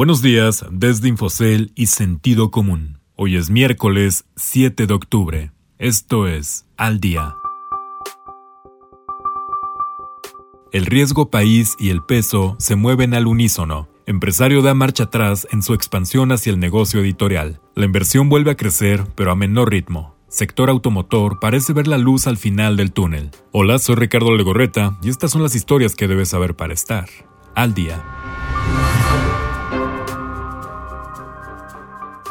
Buenos días desde Infocel y Sentido Común. Hoy es miércoles 7 de octubre. Esto es Al Día. El riesgo país y el peso se mueven al unísono. Empresario da marcha atrás en su expansión hacia el negocio editorial. La inversión vuelve a crecer, pero a menor ritmo. Sector automotor parece ver la luz al final del túnel. Hola, soy Ricardo Legorreta y estas son las historias que debes saber para estar al día.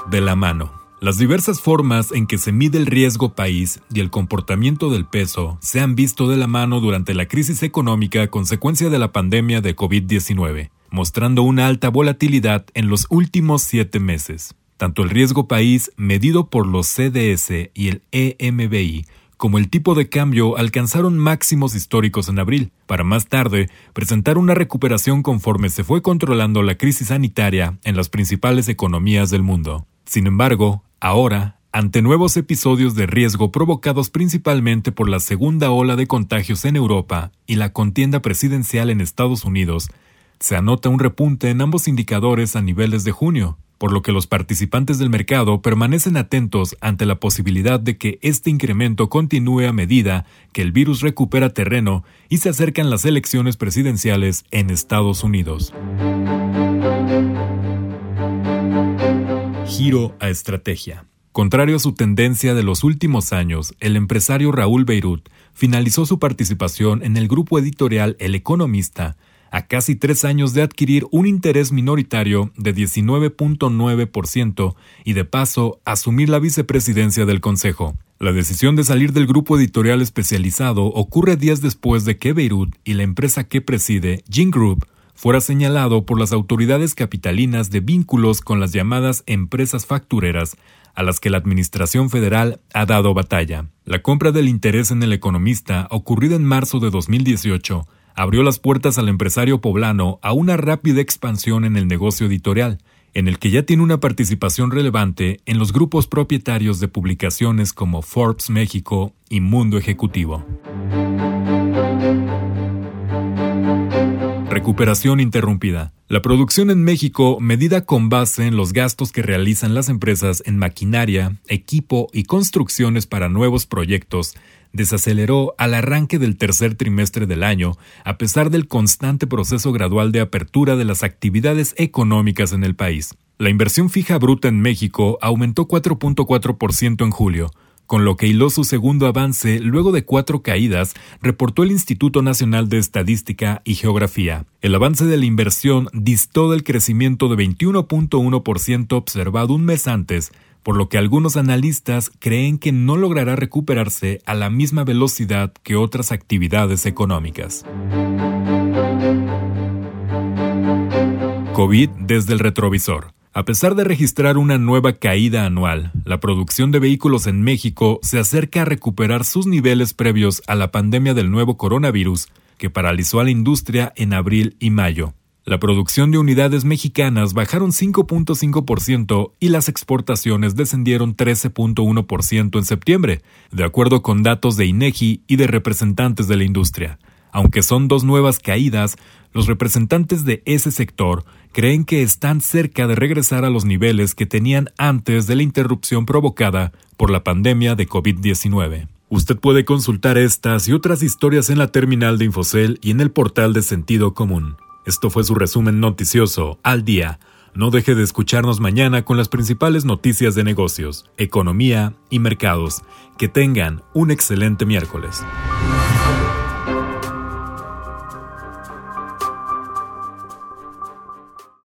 De la mano. Las diversas formas en que se mide el riesgo país y el comportamiento del peso se han visto de la mano durante la crisis económica consecuencia de la pandemia de COVID-19, mostrando una alta volatilidad en los últimos siete meses. Tanto el riesgo país medido por los CDS y el EMBI como el tipo de cambio alcanzaron máximos históricos en abril, para más tarde presentar una recuperación conforme se fue controlando la crisis sanitaria en las principales economías del mundo. Sin embargo, ahora, ante nuevos episodios de riesgo provocados principalmente por la segunda ola de contagios en Europa y la contienda presidencial en Estados Unidos, se anota un repunte en ambos indicadores a niveles de junio, por lo que los participantes del mercado permanecen atentos ante la posibilidad de que este incremento continúe a medida que el virus recupera terreno y se acercan las elecciones presidenciales en Estados Unidos. Giro a estrategia. Contrario a su tendencia de los últimos años, el empresario Raúl Beirut finalizó su participación en el grupo editorial El Economista a casi tres años de adquirir un interés minoritario de 19.9% y de paso asumir la vicepresidencia del Consejo. La decisión de salir del grupo editorial especializado ocurre días después de que Beirut y la empresa que preside, Gin Group, fuera señalado por las autoridades capitalinas de vínculos con las llamadas empresas factureras a las que la Administración Federal ha dado batalla. La compra del interés en el economista, ocurrida en marzo de 2018, abrió las puertas al empresario poblano a una rápida expansión en el negocio editorial, en el que ya tiene una participación relevante en los grupos propietarios de publicaciones como Forbes México y Mundo Ejecutivo. Recuperación interrumpida. La producción en México, medida con base en los gastos que realizan las empresas en maquinaria, equipo y construcciones para nuevos proyectos, desaceleró al arranque del tercer trimestre del año, a pesar del constante proceso gradual de apertura de las actividades económicas en el país. La inversión fija bruta en México aumentó 4.4% en julio, con lo que hiló su segundo avance luego de cuatro caídas, reportó el Instituto Nacional de Estadística y Geografía. El avance de la inversión distó del crecimiento de 21.1% observado un mes antes, por lo que algunos analistas creen que no logrará recuperarse a la misma velocidad que otras actividades económicas. COVID desde el retrovisor. A pesar de registrar una nueva caída anual, la producción de vehículos en México se acerca a recuperar sus niveles previos a la pandemia del nuevo coronavirus, que paralizó a la industria en abril y mayo. La producción de unidades mexicanas bajaron 5.5% y las exportaciones descendieron 13.1% en septiembre, de acuerdo con datos de INEGI y de representantes de la industria. Aunque son dos nuevas caídas, los representantes de ese sector creen que están cerca de regresar a los niveles que tenían antes de la interrupción provocada por la pandemia de COVID-19. Usted puede consultar estas y otras historias en la terminal de Infocel y en el portal de Sentido Común. Esto fue su resumen noticioso al día. No deje de escucharnos mañana con las principales noticias de negocios, economía y mercados. Que tengan un excelente miércoles.